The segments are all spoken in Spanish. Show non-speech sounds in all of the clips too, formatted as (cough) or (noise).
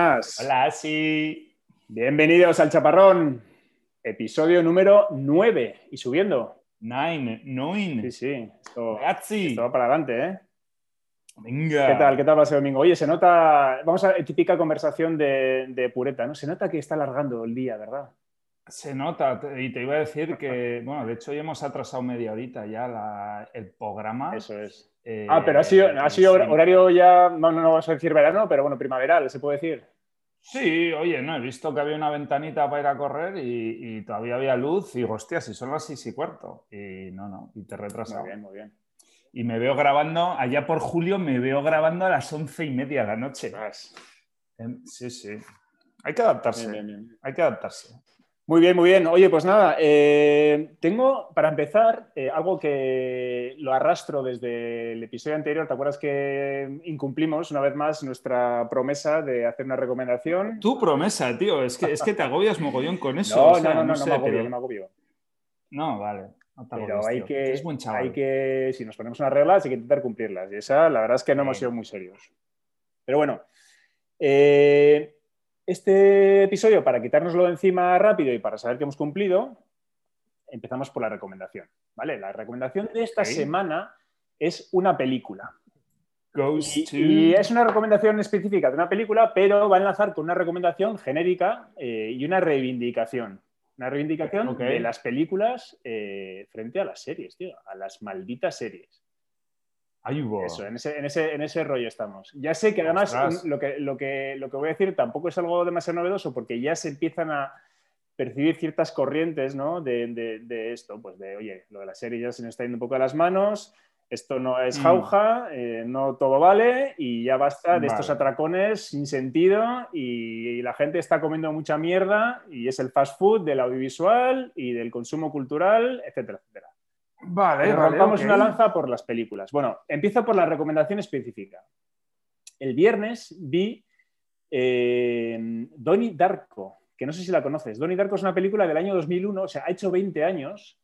buenas. Hola, sí. Bienvenidos al Chaparrón, episodio número 9 y subiendo. Nine, nine. Sí, sí, esto, va para adelante, ¿eh? Venga. ¿Qué tal? ¿Qué tal va ese domingo? Oye, se nota, vamos a típica conversación de, de pureta, ¿no? Se nota que está alargando el día, ¿verdad? Se nota, y te iba a decir que, bueno, de hecho hoy hemos atrasado media horita ya la- el programa. Eso es. Eh, Ah, pero ha sido, ha sido sí. horario ya, no, no, no vamos a decir verano, pero bueno, primaveral, ¿se puede decir? Sí, oye, no, he visto que había una ventanita para ir a correr y, y todavía había luz y digo, hostia, si son las seis y cuarto. Y no, no, y te he retrasado. Muy bien, muy bien. Y me veo grabando, allá por julio me veo grabando a las once y media de la noche. Vas. Em, Sí, sí. Hay que adaptarse. Bien, bien, bien. Hay que adaptarse. Muy bien, muy bien. Oye, pues nada, eh, tengo para empezar eh, algo que lo arrastro desde el episodio anterior. ¿Te acuerdas que incumplimos una vez más nuestra promesa de hacer una recomendación? Tu promesa, tío, es que, es que te agobias mogollón con eso. (laughs) No, o sea, no, no, no, no sé, me agobio, pero- no me agobio. No, vale. no te Pero agobies, hay que, Es buen chaval. hay que, si nos ponemos unas reglas, hay que intentar cumplirlas. Y esa, la verdad es que no hemos sido muy serios. Pero bueno, eh, este episodio, para quitárnoslo de encima rápido y para saber que hemos cumplido, empezamos por la recomendación. ¿vale? La recomendación de esta semana es una película. Goes Y, to- y es una recomendación específica de una película, pero va a enlazar con una recomendación genérica eh, y una reivindicación. Una reivindicación de las películas eh, frente a las series, tío, a las malditas series. Ahí. Eso, en ese, en, ese, en ese rollo estamos. Ya sé que además Ostras. mm, lo que, lo, que, lo que voy a decir tampoco es algo demasiado novedoso porque ya se empiezan a percibir ciertas corrientes ¿no? de, de- de esto, pues de, oye, lo de la serie ya se nos está yendo un poco de las manos, esto no es Mm. jauja, eh, no todo vale y ya basta de Vale. estos atracones sin sentido y, y la gente está comiendo mucha mierda y es el fast food del audiovisual y del consumo cultural, etcétera, etcétera. Vale, vale, rompamos una lanza por las películas. Bueno, empiezo por la recomendación específica. El viernes vi eh, Donnie Darko, que no sé si la conoces. Donnie Darko es una película del año 2001, o sea, ha hecho 20 años.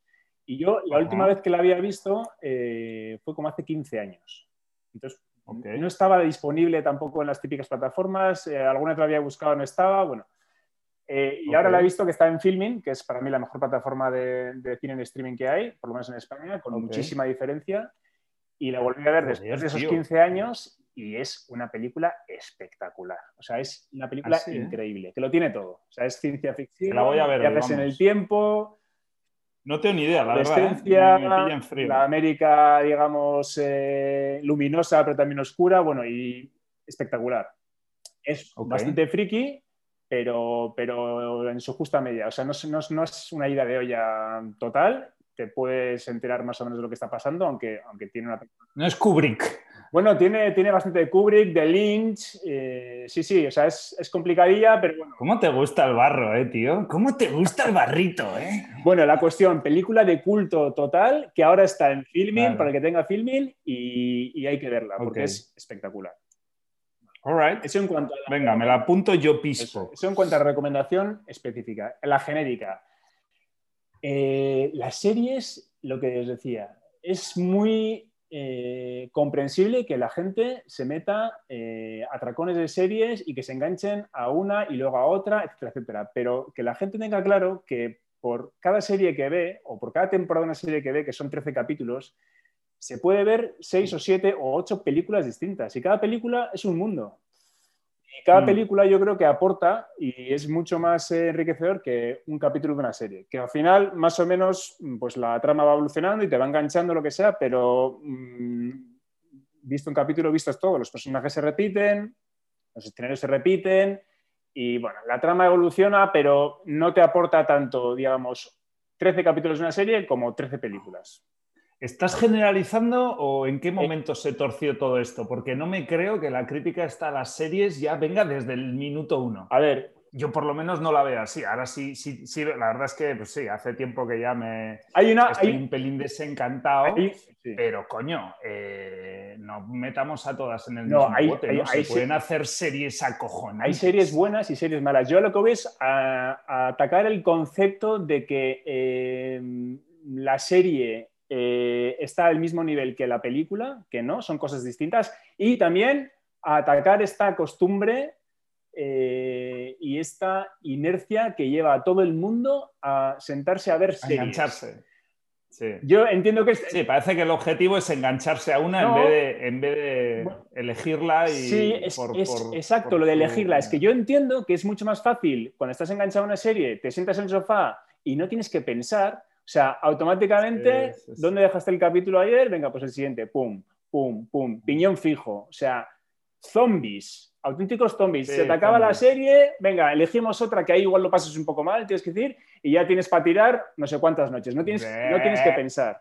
Y yo la Ajá. última vez que la había visto eh, fue como hace 15 años. Entonces, no estaba disponible tampoco en las típicas plataformas. eh, alguna vez la había buscado, no estaba. Bueno, eh, y ahora Ok. la he visto que está en Filming, que es para mí la mejor plataforma de, de cine en streaming que hay, por lo menos en España, con Ok. muchísima diferencia. Y la volví a ver después de esos tío. 15 años y es una película espectacular. O sea, es una película Ah, sí, ¿eh? increíble, que lo tiene todo. O sea, es ciencia ficción, Que la voy a ver viajes en el tiempo, No tengo ni idea, la verdad. ¿eh? Me, me la América, digamos, eh, luminosa, pero también oscura, bueno, y espectacular. Es Ok. bastante friki, pero, pero en su justa medida. O sea, no, es- no no es una ida de olla total, te puedes enterar más o menos de lo que está pasando, aunque, aunque tiene una... No es Kubrick. Bueno, tiene, tiene bastante de Kubrick, de Lynch, eh, sí, sí, o sea, es, es complicadilla, pero bueno. ¿Cómo te gusta el barro, eh, tío? ¿Cómo te gusta el barrito, eh? Bueno, la cuestión, película de culto total, que ahora está en filming, Vale. para el que tenga filming, y, y hay que verla, porque es espectacular. All right. Eso en cuanto a la, Venga, me la apunto yo eso, en cuanto a la recomendación específica. La genérica. Eh, las series, lo que os decía, es muy eh, comprensible que la gente se meta eh, a tracones de series y que se enganchen a una y luego a otra, etcétera, etcétera. Pero que la gente tenga claro que por cada serie que ve, o por cada temporada de una serie que ve, que son 13 capítulos, se puede ver 6 o 7 o 8 películas distintas. Y cada película es un mundo. Y cada Mm. película yo creo que aporta y es mucho más eh, enriquecedor que un capítulo de una serie. Que al final, más o menos, mm, pues la trama va evolucionando y te va enganchando lo que sea, pero mm, visto un capítulo, vistos todo. Los personajes se repiten, los escenarios se repiten y bueno, la trama evoluciona, pero no te aporta tanto, digamos, 13 capítulos de una serie como 13 películas. ¿Estás generalizando o en qué momento se torció todo esto? Porque no me creo que la crítica esta a las series ya venga desde el minuto uno. A ver, Yo por lo menos no la veo así. Ahora sí, sí, sí, la verdad es que pues sí, hace tiempo que ya me hay una... estoy hay- un pelín desencantado. hay- sí. Pero coño, eh, no metamos a todas en el No, mismo hay- bote, ¿no? Se pueden hacer series acojonantes. Hay series buenas y series malas. Yo lo que voy es a, a atacar el concepto de que eh, la serie eh, está al mismo nivel que la película, que no, son cosas distintas. Y también a atacar esta costumbre eh, y esta inercia que lleva a todo el mundo a sentarse a ver A series. engancharse. Sí. Yo entiendo que Sí, parece que el objetivo es engancharse a una No. en vez de, en vez de Bueno. elegirla y. Sí, es, por- es por- exacto, por lo de elegirla. Es que yo entiendo que es mucho más fácil cuando estás enganchado a una serie, te sientas en el sofá y no tienes que pensar. O sea, automáticamente, Sí, sí, sí. ¿dónde dejaste el capítulo ayer? Venga, pues el siguiente, pum, pum, pum, piñón fijo. O sea, zombies, auténticos zombies. Se te acaba la serie, venga, elegimos otra que ahí igual lo pasas un poco mal, tienes que decir, y ya tienes para tirar no sé cuántas noches. No tienes, no tienes que pensar.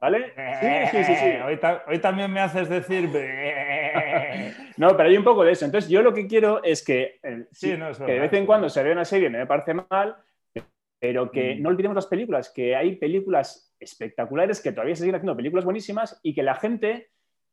¿Vale? Sí, sí, sí, sí. Hoy, ta- hoy también me haces decir. (laughs) No, pero hay un poco de eso. Entonces, yo lo que quiero es que, eh, Sí, sí, no, que de vez en cuando se vea una serie, no me parece mal, pero que Mm. no olvidemos las películas, que hay películas espectaculares que todavía se siguen haciendo películas buenísimas y que la gente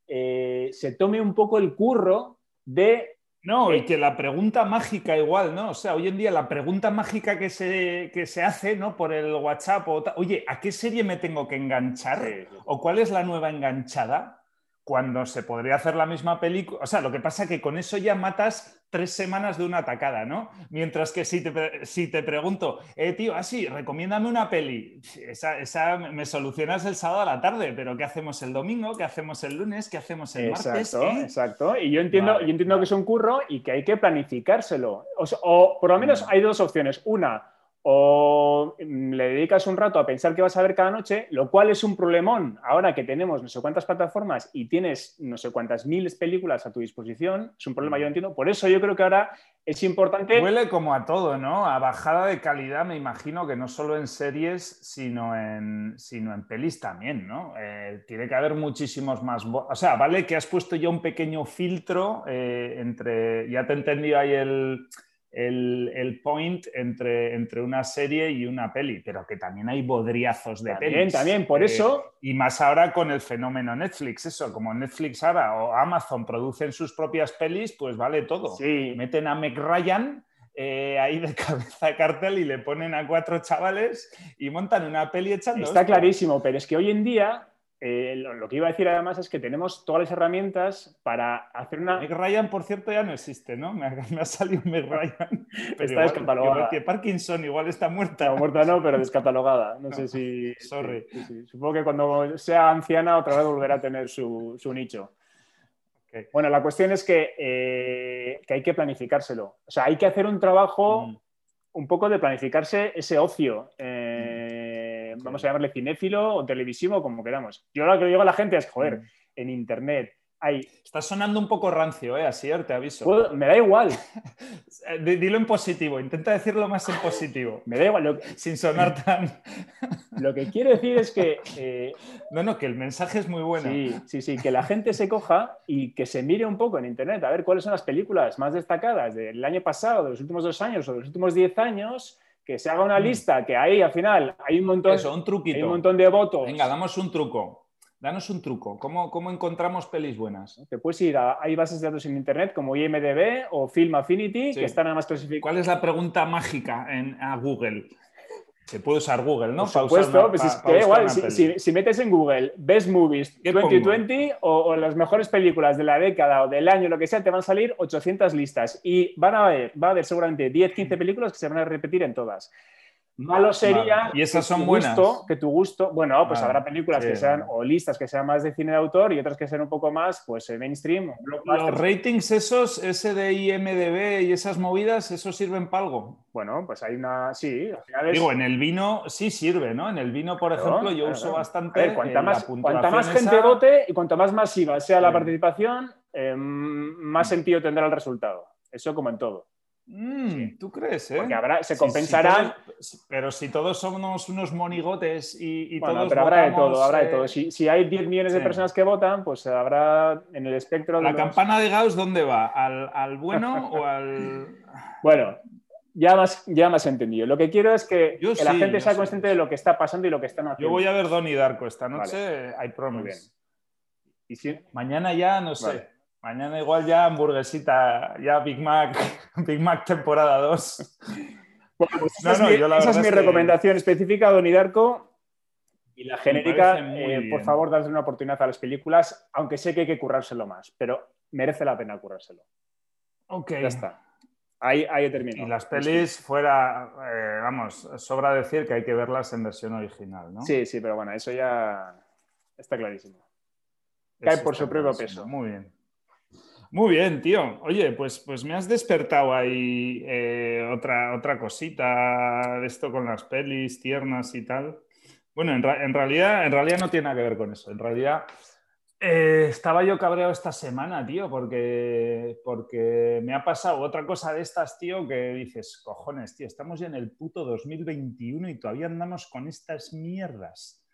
eh, se tome un poco el curro de No, y que la pregunta mágica igual, ¿no? O sea, hoy en día la pregunta mágica que se, que se hace, ¿no? Por el WhatsApp o oye, ¿a qué serie me tengo que enganchar? Sí, sí. ¿O cuál es la nueva enganchada? Cuando se podría hacer la misma película. O sea, lo que pasa que con eso ya matas tres semanas de una atacada, ¿no? Mientras que si te, si te pregunto, eh, tío, así, recomiéndame una peli. Esa, esa me solucionas el sábado a la tarde, pero ¿qué hacemos el domingo? ¿Qué hacemos el lunes? ¿Qué hacemos el martes? Exacto, ¿Eh? exacto. Y yo entiendo, Vale, yo entiendo vale. que es un curro y que hay que planificárselo. O por lo menos Mm. hay dos opciones. Una, o mm, le dedicas un rato a pensar qué vas a ver cada noche, lo cual es un problemón ahora que tenemos no sé cuántas plataformas y tienes no sé cuántas miles películas a tu disposición. Es un problema, yo entiendo. Por eso yo creo que ahora es importante. Huele como a todo, ¿no? A bajada de calidad, me imagino que no solo en series, sino en, sino en pelis también, ¿no? Eh, tiene que haber muchísimos más. O sea, vale que has puesto ya un pequeño filtro eh, entre. Ya te he entendido ahí el, el, el point entre, entre una serie y una peli, pero que también hay bodriazos de También, pelis. también, por Eh, eso y más ahora con el fenómeno Netflix, eso, como Netflix ahora o Amazon producen sus propias pelis, pues vale todo sí, meten a Meg Ryan eh, ahí de (laughs) cabeza de cartel y le ponen a cuatro chavales y montan una peli echando. está clarísimo, pero es que hoy en día eh, lo, lo que iba a decir además es que tenemos todas las herramientas para hacer una, Meg Ryan, por cierto, ya no existe, ¿no? Me ha, (laughs) me ha salido Meg Ryan. Pero Está descatalogada. igual que Parkinson igual está muerta. Está muerta no, pero (laughs) descatalogada. No, No, sé si. sorry. sí, sí. Supongo que cuando sea anciana otra vez volverá a tener su, su nicho. Ok. Bueno, la cuestión es que, eh, que hay que planificárselo. O sea, hay que hacer un trabajo Mm. un poco de planificarse ese ocio. eh, Sí. Vamos a llamarle cinéfilo o televisivo, como queramos. Yo lo que digo a la gente es, joder, Mm. en internet hay. Está sonando un poco rancio, ¿eh? Así, te aviso. puedo- me da igual, (laughs) Eh, di- Dilo en positivo, intenta decirlo más en positivo, me da igual. Lo, (laughs) sin sonar tan... (laughs) lo que quiero decir es que eh, No, no, que el mensaje es muy bueno. Sí, sí, sí, que la gente se coja y que se mire un poco en internet a ver cuáles son las películas más destacadas del año pasado, de los últimos dos años o de los últimos diez años, que se haga una Mm. lista, que ahí al final hay un montón, Eso, un truquito. hay un montón de votos. Venga, damos un truco. Danos un truco. ¿Cómo, cómo encontramos pelis buenas? Te puedes ir a, hay bases de datos en internet como IMDB o Film Affinity, Sí. que están además clasificadas. ¿Cuál es la pregunta mágica en, a Google? Se puede usar Google, ¿no? Por supuesto, una- pues pa- es que igual, si, peli. si- si metes en Google Best Movies ¿Qué 2020 o, o las mejores películas de la década o del año, lo que sea, te van a salir 800 listas y van a haber, va a haber seguramente 10, 15 películas que se van a repetir en todas. Malo sería Vale. ¿Y esas que son tu buenas? gusto, que tu gusto, bueno, pues Vale. habrá películas Sí, que sean vale. o listas que sean más de cine de autor y otras que sean un poco más pues eh, mainstream. Los ratings esos, ese de IMDB y esas movidas, ¿eso sirven para algo? Bueno, pues hay una, sí, al final es- Digo, en el vino sí sirve, ¿no? En el vino, por Claro, ejemplo, yo claro, uso claro. bastante. A ver, cuanta, eh, más, cuanta gente vote y cuanto más masiva sea la participación, eh, más sentido tendrá el resultado. Eso como en todo. Mm, ¿Tú crees, eh? Porque habrá, se compensarán. pero si todos somos unos monigotes y, y bueno, todos pero habrá de todo, habrá de eh, todo. Si, si hay 10 millones de personas que votan, pues habrá en el espectro de ¿La los- campana de Gauss dónde va? ¿Al, al bueno o al...? (laughs) Bueno, ya más, ya más entendido. Lo que quiero es que, Yo que la gente sea consciente de lo que está pasando y lo que están haciendo. Yo voy a ver Donnie Darko esta Vale. noche, Muy bien. promise. Y si- Mañana ya, no sé. Vale. Mañana igual ya hamburguesita, ya Big Mac, (laughs) Big Mac temporada 2. Bueno, pues esa No, es, no, mi, yo la esa es mi que- recomendación específica, Don Darko. Y la genérica, eh, por favor, dadle una oportunidad a las películas, aunque sé que hay que currárselo más, pero merece la pena currárselo. Ok. Ya está. Ahí, ahí he Y las pelis fuera, eh, vamos, sobra decir que hay que verlas en versión original, ¿no? Sí, sí, pero bueno, eso ya está clarísimo. Cae por su propio peso. Muy bien. Muy bien, tío. Oye, pues, pues me has despertado ahí eh, otra, otra cosita de esto con las pelis tiernas y tal. Bueno, en, realidad, en realidad no tiene nada que ver con eso. En realidad eh, estaba yo cabreado esta semana, tío, porque, porque me ha pasado otra cosa de estas, tío, que dices, cojones, tío, estamos ya en el puto 2021 y todavía andamos con estas mierdas.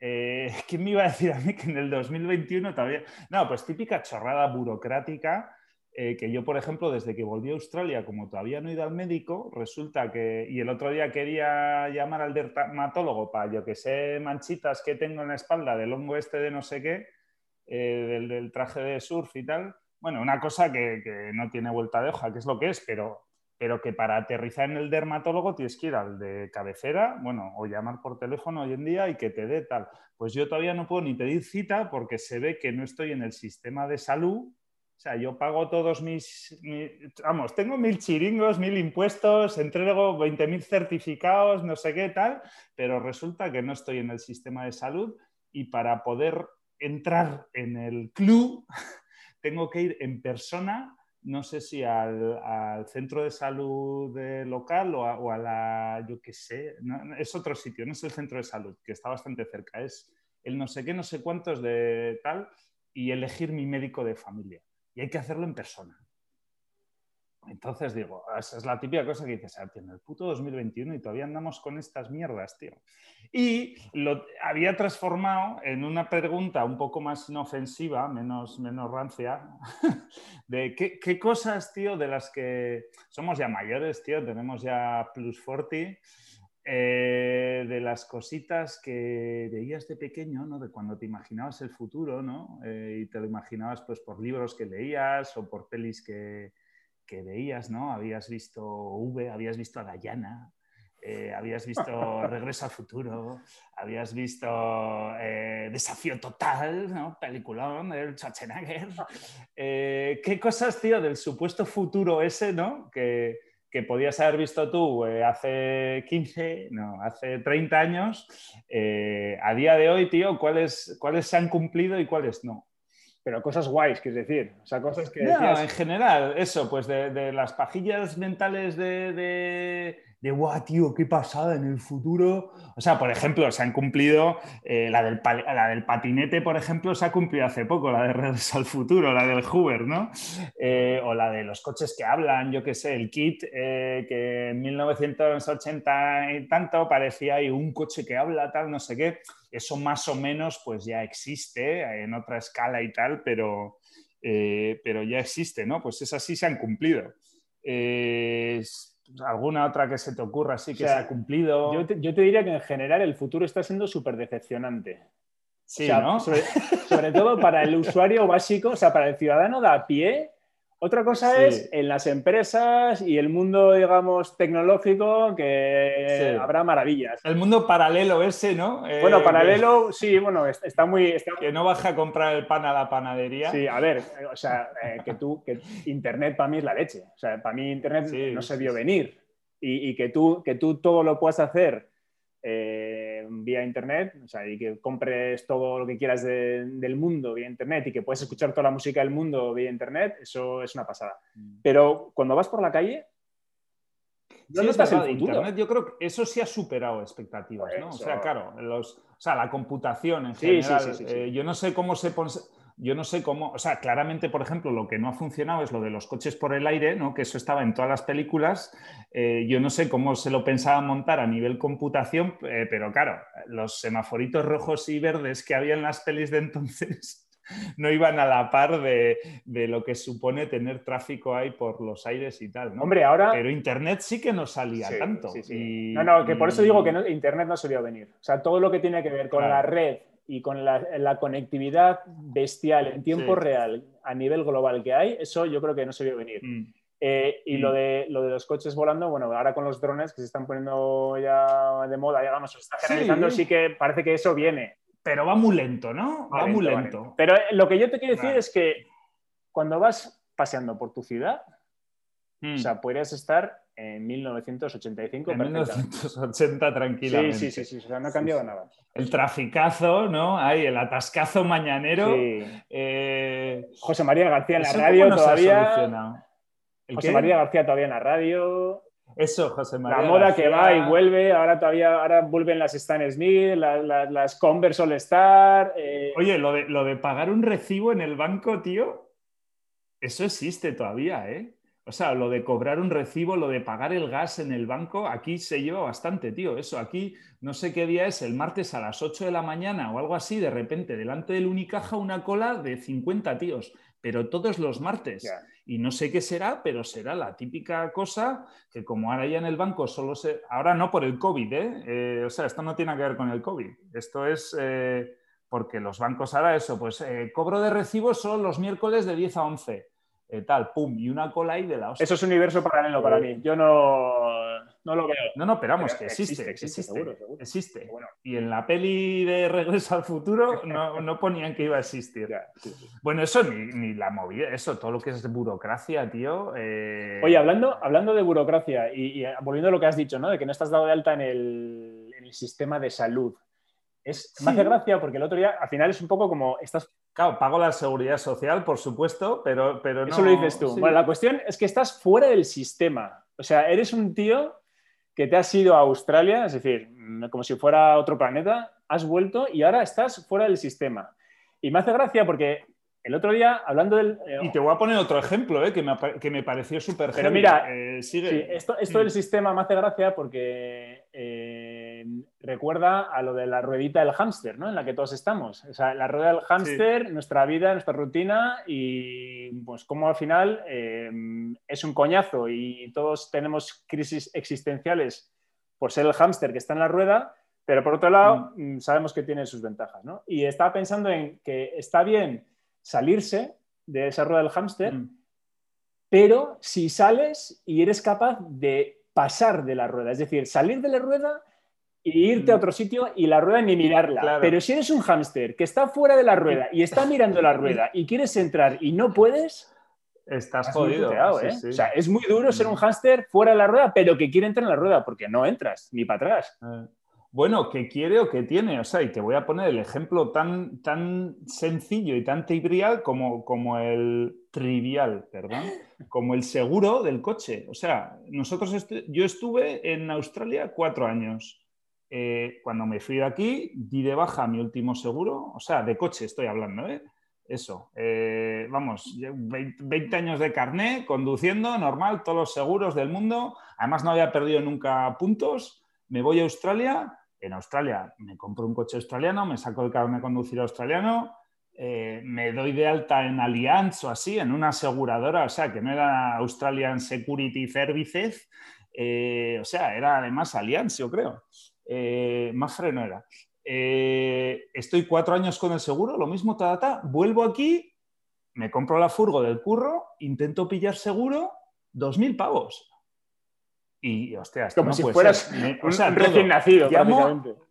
Eh, (laughs) ¿Quién me iba a decir a mí que en el 2021 todavía... No, pues típica chorrada burocrática eh, que yo, por ejemplo, desde que volví a Australia, como todavía no he ido al médico, resulta que... Y el otro día quería llamar al dermatólogo para, yo que sé, manchitas que tengo en la espalda del hongo este de no sé qué, eh, del, traje de surf y tal. Bueno, una cosa que, que no tiene vuelta de hoja, que es lo que es, pero pero que para aterrizar en el dermatólogo tienes que ir al de cabecera, bueno, o llamar por teléfono hoy en día y que te dé tal. Pues yo todavía no puedo ni pedir cita porque se ve que no estoy en el sistema de salud. O sea, yo pago todos mis, vamos, tengo mil chiringos, mil impuestos, entrego 20.000 certificados, no sé qué tal, pero resulta que no estoy en el sistema de salud y para poder entrar en el club (laughs) tengo que ir en persona no sé si al, centro de salud local o a, la, yo qué sé, es otro sitio, no es el centro de salud, que está bastante cerca, es el no sé qué, no sé cuántos de tal, y elegir mi médico de familia. Y hay que hacerlo en persona. Entonces digo, esa es la típica cosa que dices, ah, en el puto 2021 y todavía andamos con estas mierdas, tío. Y lo había transformado en una pregunta un poco más inofensiva, menos, menos rancia, (laughs) de qué, cosas, tío, de las que somos ya mayores, tío, tenemos ya plus 40, eh, de las cositas que veías de pequeño, ¿no? De cuando te imaginabas el futuro, ¿no? Eh, y te lo imaginabas pues por libros que leías o por pelis que que veías, ¿no? Habías visto V, habías visto a Dayana, eh, habías visto Regreso al Futuro, habías visto eh, Desafío Total, ¿no? Peliculón del Schwarzenegger. Eh, ¿Qué cosas, tío, del supuesto futuro ese, ¿no? Que, que podías haber visto tú hace 15, no, hace 30 años, a día de hoy, tío, ¿cuáles, ¿cuáles se han cumplido y cuáles no? Pero cosas guays, es decir, o sea, cosas que... No, en general, eso, pues de, las pajillas mentales de, de, guau, tío, qué pasada en el futuro. O sea, por ejemplo, se han cumplido, eh, la, del, la del patinete, por ejemplo, se ha cumplido hace poco, la de Redes al Futuro, la del Hoover, ¿no? Eh, o la de los coches que hablan, yo qué sé, el kit, eh, que en 1980 y tanto parecía ahí un coche que habla, tal, no sé qué eso más o menos pues ya existe en otra escala y tal, pero, eh, pero ya existe, ¿no? Pues esas sí se han cumplido. ¿Alguna otra que se te ocurra así que se ha cumplido? Yo te, yo te, diría que en general el futuro está siendo súper decepcionante. Sí, ¿no? Sobre, sobre, todo para el usuario básico, o sea, para el ciudadano de a pie, otra cosa es en las empresas y el mundo, digamos, tecnológico, que habrá maravillas. El mundo paralelo ese, ¿no? Bueno, eh, paralelo, sí, bueno, está muy... Que no baja a comprar el pan a la panadería. Sí, a ver, eh, o sea, eh, que tú, que Internet para mí es la leche. O sea, para mí Internet no se vio venir. Y, y, que, tú, que tú todo lo puedas hacer eh, vía internet, o sea, y que compres todo lo que quieras del mundo vía internet y que puedes escuchar toda la música del mundo vía internet, eso es una pasada. Mm. Pero cuando vas por la calle, ¿dónde estás el futuro? Internet, yo creo que eso sí ha superado expectativas, ¿no? O sea, claro, los, o sea, la computación en general, eh, yo no sé cómo se pone yo no sé cómo, o sea, claramente, por ejemplo, lo que no ha funcionado es lo de los coches por el aire, ¿no? que eso estaba en todas las películas. Eh, yo no sé cómo se lo pensaba montar a nivel computación, eh, pero claro, los semaforitos rojos y verdes que había en las pelis de entonces (laughs) no iban a la par de, lo que supone tener tráfico ahí por los aires y tal. ¿no? Hombre, ahora. Pero Internet sí que no salía tanto. no, no, que por eso digo que Internet no solía venir. O sea, todo lo que tiene que ver con la red y con la, conectividad bestial en tiempo real a nivel global que hay, eso yo creo que no se vio venir. Mm. Eh, y Lo, mm. de, lo de los coches volando, bueno, ahora con los drones que se están poniendo ya de moda, digamos, se está generalizando, sí. que parece que eso viene. Pero va muy lento, ¿no? Va, muy lento. Pero lo que yo te quiero decir es que cuando vas paseando por tu ciudad, O hmm. sea, podrías estar en 1985. En 1980 tranquilamente. Sí, sí, sí, o sea, no ha cambiado nada. El traficazo, ¿no? Hay el atascazo mañanero. Eh, José María García en la radio todavía. José María García todavía en la radio. Eso, José María. La moda que va y vuelve, ahora todavía ahora vuelven las Stan Smith, las, Converse All Star. Eh. Oye, lo de, lo de pagar un recibo en el banco, tío, eso existe todavía, ¿eh? O sea, lo de cobrar un recibo, lo de pagar el gas en el banco, aquí se lleva bastante, tío. Eso, aquí no sé qué día es, el martes a las 8 de la mañana o algo así, de repente, delante del Unicaja una cola de 50 tíos, pero todos los martes. Y no sé qué será, pero será la típica cosa que como ahora ya en el banco solo se... Ahora no por el COVID, ¿eh? eh o sea, esto no tiene que ver con el COVID. Esto es... Eh, porque los bancos ahora eso, pues eh, cobro de recibos solo los miércoles de 10 a 11 eh, tal, pum, y una cola ahí de la hostia. Eso es universo paralelo para mí. Yo no, no lo veo. No, no, esperamos que existe, existe, seguro, existe. Y en la peli de Regreso al Futuro no, ponían que iba a existir. (laughs) Bueno, eso ni, la movida, eso, todo lo que es burocracia, tío. Eh, Oye, hablando, hablando de burocracia y, volviendo a lo que has dicho, ¿no? De que no estás dado de alta en el, en el sistema de salud. Es, Me hace gracia porque el otro día, al final es un poco como estás Claro, pago la seguridad social, por supuesto, pero, pero no. Eso lo dices tú. Bueno, la cuestión es que estás fuera del sistema. O sea, eres un tío que te has ido a Australia, es decir, como si fuera otro planeta, has vuelto y ahora estás fuera del sistema. Y me hace gracia porque el otro día, hablando del... Eh, y te voy a poner otro ejemplo, eh, que, me, que, me, pareció súper Pero mira, eh, esto, esto del mm. sistema me hace gracia porque recuerda a lo de la ruedita del hámster, ¿no? En la que todos estamos. O sea, la rueda del hámster, nuestra vida, nuestra rutina y pues como al final em, es un coñazo y todos tenemos crisis existenciales por ser el hámster que está en la rueda, pero por otro lado mm. Mm, sabemos que tiene sus ventajas, ¿no? Y estaba pensando en que está bien salirse de esa rueda del hámster, mm. pero si sales y eres capaz de pasar de la rueda, es decir, salir de la rueda y irte a mm. otro sitio y la rueda ni mirarla. Pero si eres un hámster que está fuera de la rueda y está mirando la rueda y quieres entrar y no puedes, estás jodido. ¿eh? O sea, es muy duro ser un hámster fuera de la rueda, pero que quiere entrar en la rueda porque no entras ni para atrás. Eh, bueno, que quiere o que tiene. O sea, y te voy a poner el ejemplo tan, tan sencillo y tan trivial como, como el trivial, perdón, (laughs) como el seguro del coche. O sea, nosotros yo estuve en Australia cuatro años. Eh, cuando me fui de aquí, di de baja mi último seguro, o sea, de coche estoy hablando, ¿eh? Eso, eh, vamos, 20, años de carné, conduciendo, normal, todos los seguros del mundo. Además, no había perdido nunca puntos. Me voy a Australia. En Australia me compro un coche australiano, me saco el carné de conducir australiano, me doy de alta en Allianz o así, en una aseguradora, o sea, que no era Australian Security Services, o sea, era además Allianz, yo creo eh, más freno era. Eh, estoy cuatro años con el seguro, lo mismo, ta, vuelvo aquí, me compro la furgo del curro, intento pillar seguro, dos mil pavos. Y, hostia, como si fueras un, recién nacido,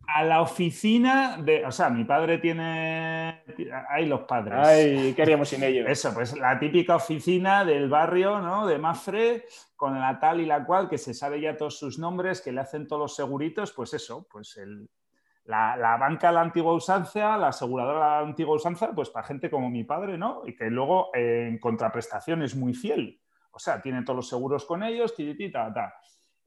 a la oficina de. O sea, mi padre tiene. Hay los padres. Ay, ¿qué haríamos sin ellos? Eso, pues la típica oficina del barrio, ¿no? De Mafre, con la tal y la cual, que se sabe ya todos sus nombres, que le hacen todos los seguritos, pues eso, pues el, la, banca de la antigua usanza, la aseguradora de la antigua usanza, pues para gente como mi padre, ¿no? Y que luego en contraprestación es muy fiel. O sea, tiene todos los seguros con ellos, ta, ta.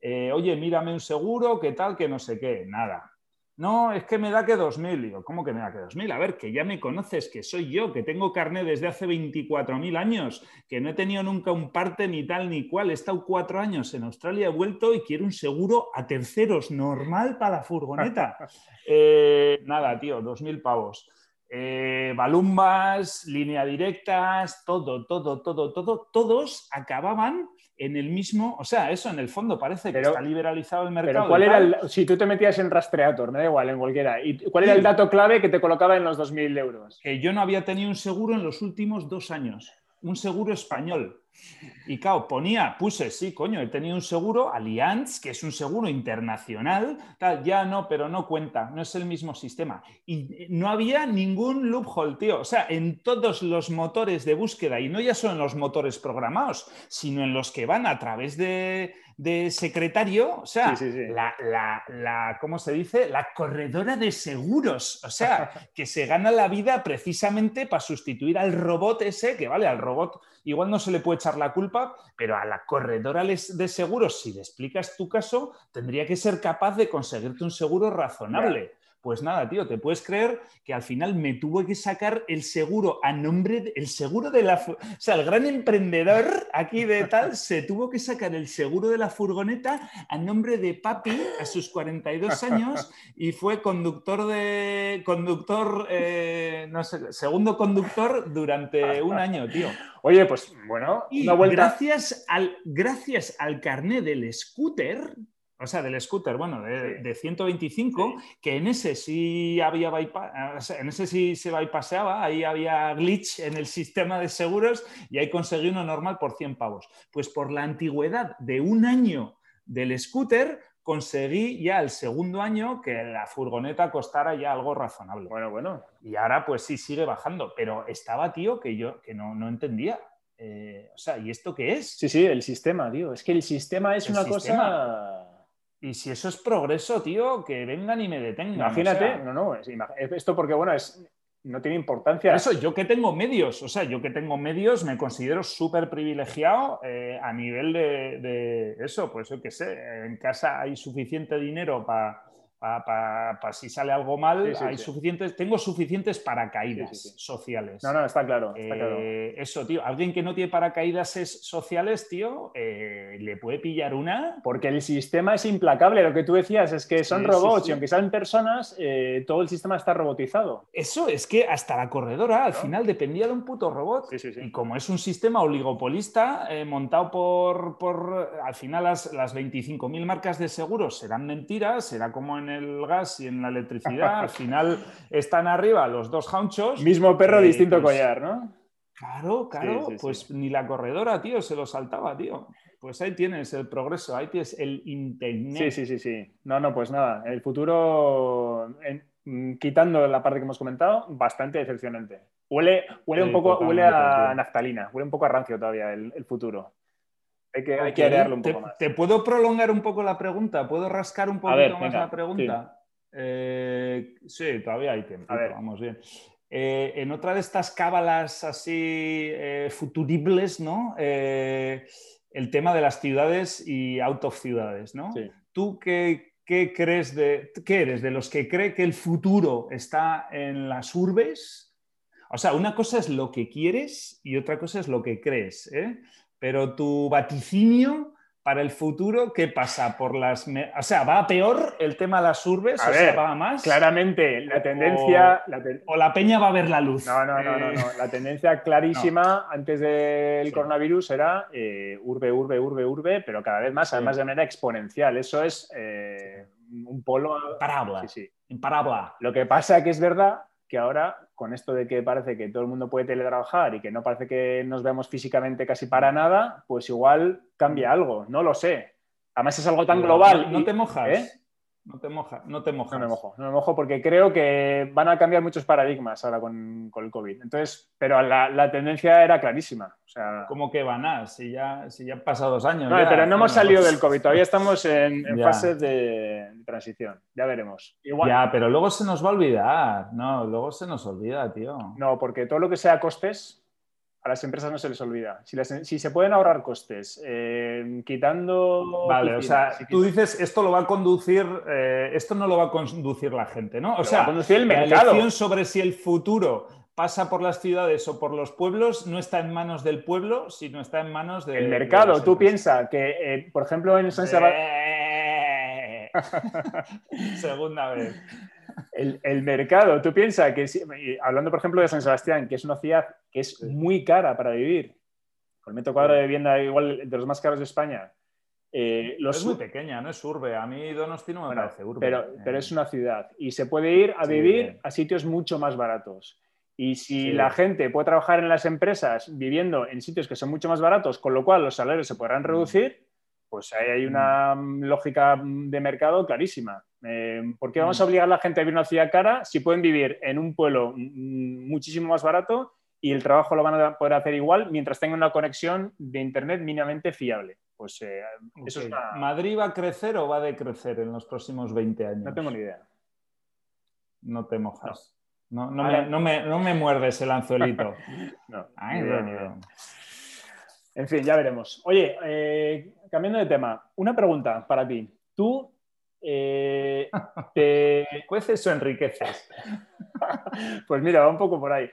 Eh, oye, mírame un seguro, qué tal, que no sé qué, nada. No, es que me da que 2.000. Digo, ¿cómo que me da que 2.000? A ver, que ya me conoces, que soy yo, que tengo carnet desde hace 24.000 años, que no he tenido nunca un parte ni tal ni cual. He estado cuatro años en Australia, he vuelto y quiero un seguro a terceros, normal para la furgoneta. (laughs) Eh, nada, tío, 2.000 pavos. Eh, balumbas, línea directas, todo, todo, todo, todo, todos acababan en el mismo, o sea, eso en el fondo parece que está liberalizado el mercado. Pero ¿cuál era el, si tú te metías en Rastreator, me da igual, en cualquiera, ¿y cuál era el dato clave que te colocaba en los 2.000 euros? Que yo no había tenido un seguro en los últimos dos años, un seguro español. Y claro, ponía, puse, sí, coño, he tenido un seguro Allianz, que es un seguro internacional, tal, ya no, pero no cuenta, no es el mismo sistema. Y no había ningún loophole, tío. O sea, en todos los motores de búsqueda, y no ya son los motores programados, sino en los que van a través de, de secretario, o sea, La, la, ¿cómo se dice? La corredora de seguros, o sea, (laughs) que se gana la vida precisamente para sustituir al robot ese, que vale, al robot igual no se le puede echar la culpa, pero a la corredora de seguros, si le explicas tu caso, tendría que ser capaz de conseguirte un seguro razonable. Pues nada, tío, te puedes creer que al final me tuvo que sacar el seguro a nombre, el seguro de la... O sea, el gran emprendedor aquí de tal se tuvo que sacar el seguro de la furgoneta a nombre de papi a sus 42 años y fue conductor de... conductor, eh, no sé, segundo conductor durante un año, tío. Oye, pues bueno, y gracias al, gracias al carnet del scooter, o sea, del scooter, bueno, de, 125, que en ese sí había bypass, en ese sí se bypaseaba, ahí había glitch en el sistema de seguros y ahí conseguí uno normal por 100 pavos. Pues por la antigüedad de un año del scooter, conseguí ya el segundo año que la furgoneta costara ya algo razonable. Bueno, bueno. Y ahora pues sí sigue bajando, pero estaba, tío, que yo que no, entendía. Eh, o sea, ¿y esto qué es? Sí, sí, el sistema, tío. Es que el sistema es una cosa y si eso es progreso, tío, que vengan y me detengan. Imagínate, no, no, esto porque, bueno, es, no tiene importancia. eso, yo que tengo medios, o sea, yo que tengo medios me considero súper privilegiado eh, a nivel de, de, eso, pues yo qué sé, en casa hay suficiente dinero para para si sale algo mal, hay suficientes, tengo suficientes paracaídas sociales. No, no, está claro, eh, Eso, tío, alguien que no tiene paracaídas sociales, tío, eh, le puede pillar una. Porque el sistema es implacable, lo que tú decías es que son robots y aunque sean personas, eh, todo el sistema está robotizado. Eso, es que hasta la corredora al final dependía de un puto robot. Y como es un sistema oligopolista montado por, por, al final las, las 25.000 marcas de seguros serán mentiras, será como en el gas y en la electricidad, al final están arriba los dos jaunchos. Mismo perro, distinto pues, collar, ¿no? Claro, claro, pues ni la corredora, tío, se lo saltaba, tío. Pues ahí tienes el progreso, ahí tienes el internet. Sí, sí, sí, sí. No, no, pues nada, el futuro, mm, quitando la parte que hemos comentado, bastante decepcionante. Huele, huele un poco, huele a naftalina, huele un poco a rancio todavía el futuro. Hay que, hay un poco más. ¿Te puedo prolongar un poco la pregunta? ¿Puedo rascar un poquito más la pregunta? Eh, sí. todavía hay tiempo. Vamos bien. Eh, en otra de estas cábalas así eh, futuribles, ¿no? el tema de las ciudades y out of ciudades, ¿no? ¿Tú qué, qué, crees de, qué eres? ¿De los que cree que el futuro está en las urbes? O sea, una cosa es lo que quieres y otra cosa es lo que crees, ¿eh? Pero tu vaticinio para el futuro, ¿qué pasa? Por las, o sea, ¿va a peor el tema de las urbes? o sea, ¿va a más? Claramente, la tendencia... O la, peña va a ver la luz. No, no, no, no, La tendencia (laughs) clarísima antes del coronavirus era eh, urbe, urbe, urbe, urbe, pero cada vez más, además de manera exponencial. Eso es eh, un polo... Parábola. Sí, sí. Parábola. Lo que pasa es que es verdad que ahora, con esto de que parece que todo el mundo puede teletrabajar y que no parece que nos veamos físicamente casi para nada, pues igual cambia algo, no lo sé. Además es algo tan global. No, te mojas. ¿eh? No te, mojas. no te mojas. No me mojo, no me mojo porque creo que van a cambiar muchos paradigmas ahora con, el COVID. Entonces, pero la, tendencia era clarísima. O sea, ¿Cómo que van a? Si ya, si ya han pasado dos años. No, pero no hemos salido del COVID, todavía estamos en, fase de, transición. Ya veremos. Igual. Ya, pero luego se nos va a olvidar. No, luego se nos olvida, tío. No, porque todo lo que sea costes, a las empresas no se les olvida. Si, se pueden ahorrar costes, eh, quitando. Vale, o sea, tú dices esto lo va a conducir, eh, esto no lo va a conducir la gente, ¿no? O sea, el mercado. la elección sobre si el futuro pasa por las ciudades o por los pueblos no está en manos del pueblo, sino está en manos del el mercado. tú piensas que, eh, por ejemplo, en San Sebastián. (laughs) Segunda vez el, mercado, tú piensas que, hablando por ejemplo de San Sebastián, que es una ciudad que es muy cara para vivir, con el metro cuadrado de vivienda igual de los más caros de España. Eh, es muy pequeña, no es urbe. A mí Donosti no me parece urbe. Pero, pero, es una ciudad y se puede ir a vivir a sitios mucho más baratos. Y si la gente puede trabajar en las empresas viviendo en sitios que son mucho más baratos, con lo cual los salarios se podrán mm. reducir, pues ahí hay una mm. lógica de mercado clarísima. Eh, ¿Por qué vamos a obligar a la gente a vivir en una ciudad cara si pueden vivir en un pueblo muchísimo más barato y el trabajo lo van a poder hacer igual mientras tengan una conexión de Internet mínimamente fiable? Pues eh, eso es ¿Madrid va a crecer o va a decrecer en los próximos 20 años? No tengo ni idea. No te mojas. No, me, muerdes el anzuelito. (laughs) no, En fin, ya veremos. Oye, eh, cambiando de tema, una pregunta para ti. ¿Tú eh, (laughs) te cueces o enriqueces? (laughs) pues mira, va un poco por ahí.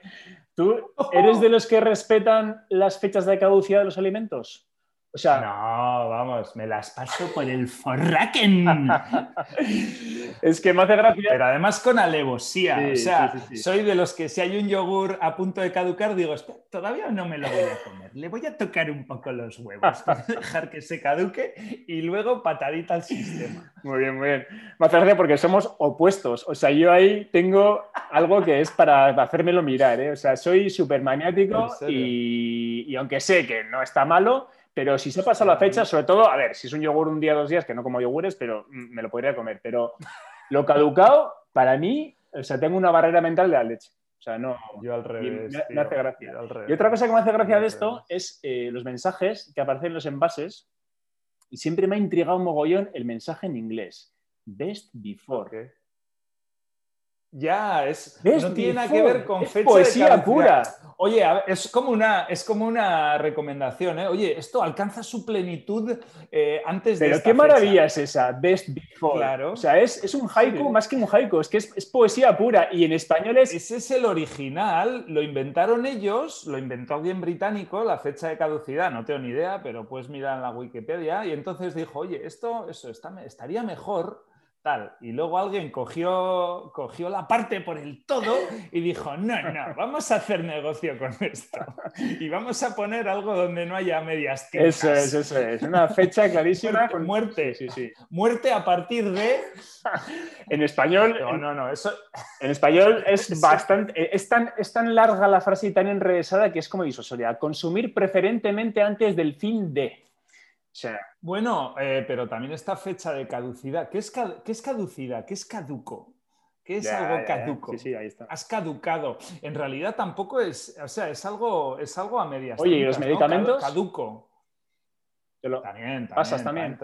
¿Tú eres de los que respetan las fechas de caducidad de los alimentos? O sea, no, vamos, me las paso por el (laughs) forraken. es que me hace gracia. Pero además con alevosía. o sea, soy de los que si hay un yogur a punto de caducar, digo, todavía no me lo voy a comer. Le voy a tocar un poco los huevos para dejar que se caduque y luego patadita al sistema. Muy bien, muy bien. Me hace gracia porque somos opuestos. O sea, yo ahí tengo algo que es para hacérmelo mirar. ¿eh? O sea, soy súper maniático y, y aunque sé que no está malo pero si se pasa la fecha, sobre todo, a ver, si es un yogur un día, dos días, que no como yogures, pero me lo podría comer. Pero lo caducado, para mí, o sea, tengo una barrera mental de la leche. O sea, no. Yo al revés. Me, hace gracia. Y otra cosa que me hace gracia de esto es eh, los mensajes que aparecen en los envases. Y siempre me ha intrigado un mogollón el mensaje en inglés. Best before. Ya, es, no tiene nada que ver con fecha poesía pura. Oye, es como una, es como una recomendación, ¿eh? Oye, esto alcanza su plenitud eh, antes de. Pero qué maravilla es esa, Best Before. Claro. O sea, es, un haiku más que un haiku, es que es, poesía pura y en español es. Ese es el original, lo inventaron ellos, lo inventó alguien británico, la fecha de caducidad, no tengo ni idea, pero puedes mirar en la Wikipedia. Y entonces dijo, oye, esto eso estaría mejor y luego alguien cogió, cogió la parte por el todo y dijo, no, no, vamos a hacer negocio con esto. Y vamos a poner algo donde no haya medias tintas. Eso es, eso es. Una fecha clarísima con muerte. Sí, sí. Muerte a partir de... En español... No, no, no. Eso... En español (laughs) es bastante... Es tan, es tan larga la frase y tan enrevesada que es como disosoria. Consumir preferentemente antes del fin de... Bueno, eh, pero también esta fecha de caducidad. ¿Qué es, qué es caducidad? ¿Qué es caduco? ¿Qué es algo caduco? Sí, sí, ahí está. Has caducado. En realidad tampoco es, o sea, es algo, es algo a medias. Oye, ¿y los medicamentos? Caduco. También, también. ¿Pasas también?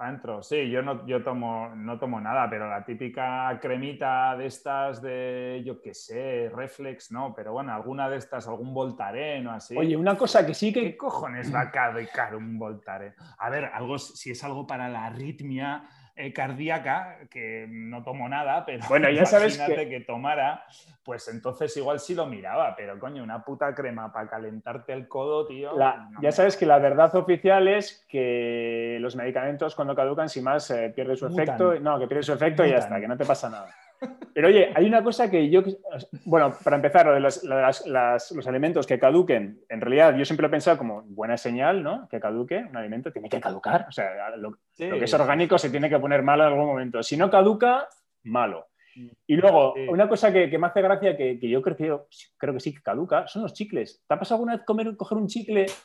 Adentro, sí, yo no, yo tomo, no tomo nada, pero la típica cremita de estas de, yo qué sé, reflex, no, pero bueno, alguna de estas, algún Voltaren o así. Oye, una cosa que sí que... ¿Qué cojones va a caducar un Voltaren? A ver, algo, si es algo para la arritmia, eh, cardíaca, que no tomo nada, pero bueno, ya (laughs) sabes que... tomara, pues entonces igual sí lo miraba, pero coño, una puta crema para calentarte el codo, tío. ya sabes que la verdad oficial es que los medicamentos cuando caducan, sin más, eh, pierde su efecto, no, que pierde su efecto y ya está, que no te pasa nada. Pero oye, hay una cosa que yo, bueno, para empezar, lo de, los, alimentos que caduquen, en realidad yo siempre lo he pensado como buena señal, ¿no? Que caduque un alimento, tiene que caducar, o sea, lo, que es orgánico se tiene que poner malo en algún momento. Si no caduca, malo. Y luego, una cosa que, me hace gracia, que, yo creo, creo que sí que caduca, son los chicles. ¿Te ha pasado alguna vez comer, coger un chicle (laughs)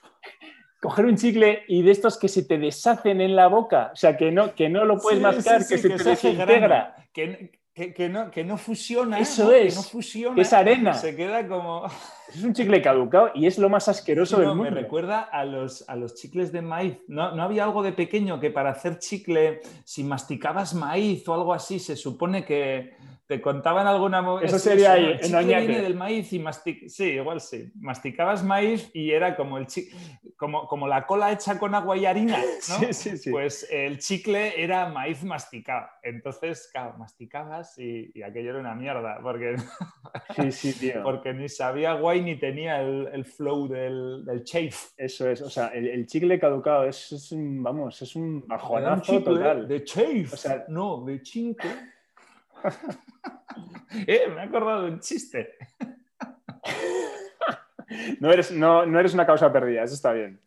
coger un chicle y de estos que se te deshacen en la boca, o sea, que no, que no lo puedes mascar, que se te desintegra. Que, que, no, que no fusiona. Eso es. no fusiona. Es arena. Se queda como. (laughs) Es un chicle caducado y es lo más asqueroso del mundo. Me recuerda a los, a los chicles de maíz. ¿No, ¿No había algo de pequeño que para hacer chicle, si masticabas maíz o algo así, se supone que te contaban alguna Eso sería ahí, en viene del maíz y mastic... Sí, igual sí. Masticabas maíz y era como el como, como la cola hecha con agua y harina, (laughs) ¿no? Sí, sí, sí. Pues el chicle era maíz masticado. Entonces, claro, masticabas y, aquello era una mierda, porque, (laughs) sí, sí, tío. porque ni sabía guay ni tenía el, flow del, del, chafe. Eso es, o sea, el, chicle caducado es, un, vamos, es un bajonazo total. De chafe, o sea, no, de chinque. (laughs) Eh, me he acordado de un chiste. (laughs) no, eres, no, eres una causa perdida, eso está bien.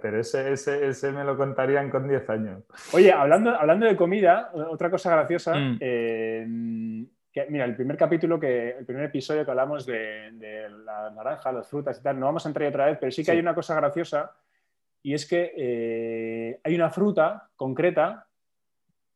pero ese, ese, me lo contarían con 10 años. Oye, hablando, hablando de comida, otra cosa graciosa. Mm. Eh, que, mira, el primer capítulo, que, el primer episodio que hablamos de, de la naranja, las frutas y tal, no vamos a entrar ahí otra vez, pero sí que Sí. hay una cosa graciosa y es que eh, hay una fruta concreta,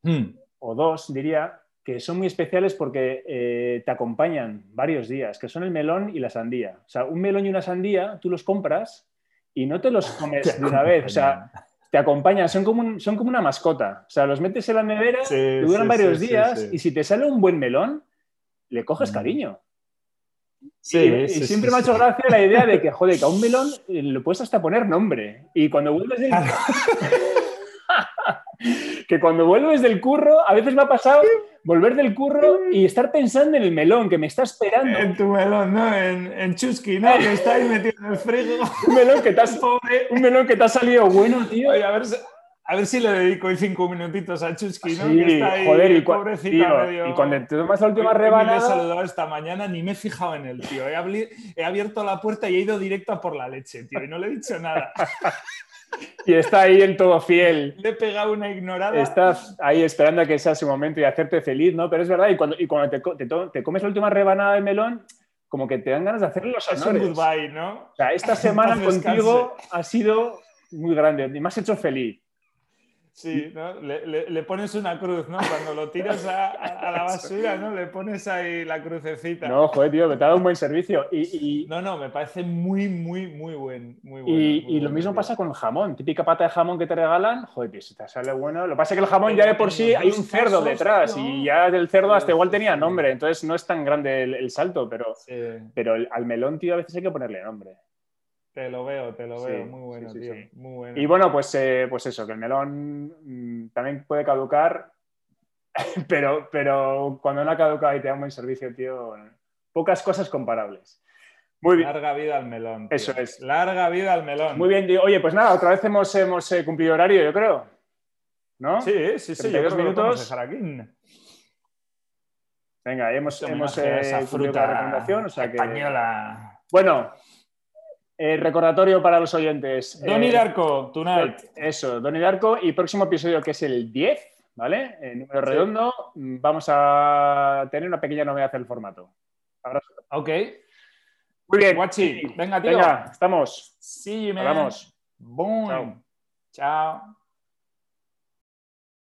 Hmm. o dos diría, que son muy especiales porque eh, te acompañan varios días, que son el melón y la sandía. O sea, un melón y una sandía, tú los compras y no te los (laughs) comes de una vez. O sea, te acompañan, son como, un- son como una mascota. O sea, los metes en la nevera, Sí, te duran sí, varios sí, días y si te sale un buen melón, le coges Mm. cariño. Sí, y, siempre me ha hecho gracia la idea de que, (laughs) joder, que a un melón eh, le puedes hasta poner nombre. Y cuando vuelves del... (laughs) Que cuando vuelves del curro, a veces me ha pasado volver del curro y estar pensando en el melón que me está esperando. En tu melón, ¿no? En, en Chusky, ¿no? Que está ahí metido en el frigo. Un melón que te, has- un melón que te ha salido bueno, tío. Oye, a ver, si- a ver si le dedico hoy cinco minutitos a Chusky, ¿no? Sí, que está ahí, joder, y, pobrecita, tío, medio- y cuando te tomas la última hoy me he rebanada, saludado esta mañana, ni me he fijado en él, tío. He abierto la puerta y he ido directo a por la leche, tío, y no le he dicho nada. (laughs) y está ahí el todo fiel. Le he pegado una ignorada. Estás ahí esperando a que sea su momento y hacerte feliz, ¿no? Pero es verdad, y cuando, y cuando te, te te comes la última rebanada de melón, como que te dan ganas de hacerle los Es un honores. goodbye, ¿no? O sea, esta semana (laughs) contigo ha sido muy grande y me has hecho feliz. Sí, ¿no? Le, le- le pones una cruz, ¿no? Cuando lo tiras a, a- a la basura, ¿no? Le pones ahí la crucecita. No, joder, tío, que te ha dado un buen servicio. Y, y- No, no, me parece muy, muy, muy buen. Muy bueno, y- muy y lo mismo tío. pasa con el jamón. Típica pata de jamón que te regalan, joder, tío, si te sale bueno. Lo que pasa es que el jamón ya de por sí hay un cerdo detrás y ya del cerdo hasta igual tenía nombre, entonces no es tan grande el, el salto, pero, Sí, pero el- al melón, tío, a veces hay que ponerle nombre. Te lo veo, te lo Sí, veo. Muy bueno, sí, sí, tío. sí. Muy bueno. Y bueno, pues, eh, pues eso, que el melón mm, también puede caducar, (laughs) pero, pero cuando no ha caducado y te da un buen servicio, tío, pocas cosas comparables. Muy bien. Larga vida al melón. tío. Eso es. Larga vida al melón. Muy bien, tío. Oye, pues nada, otra vez hemos, hemos eh, cumplido horario, yo creo. ¿No? Sí, sí, sí. Yo 32 creo minutos. aquí. Venga, hemos, hemos eh, esa fruta la recomendación. O sea que... española. Bueno, eh, recordatorio para los oyentes. Donnie Eh, Darko, tonight. Eso, Donnie Darko. Y próximo episodio, que es el 10, ¿vale? El número Sí. redondo, mm, vamos a tener una pequeña novedad en el formato. Abrazo. Ok. Muy bien. Guachi, venga, tío. Venga, estamos. Man. Hablamos. Boom. Chao. Chao.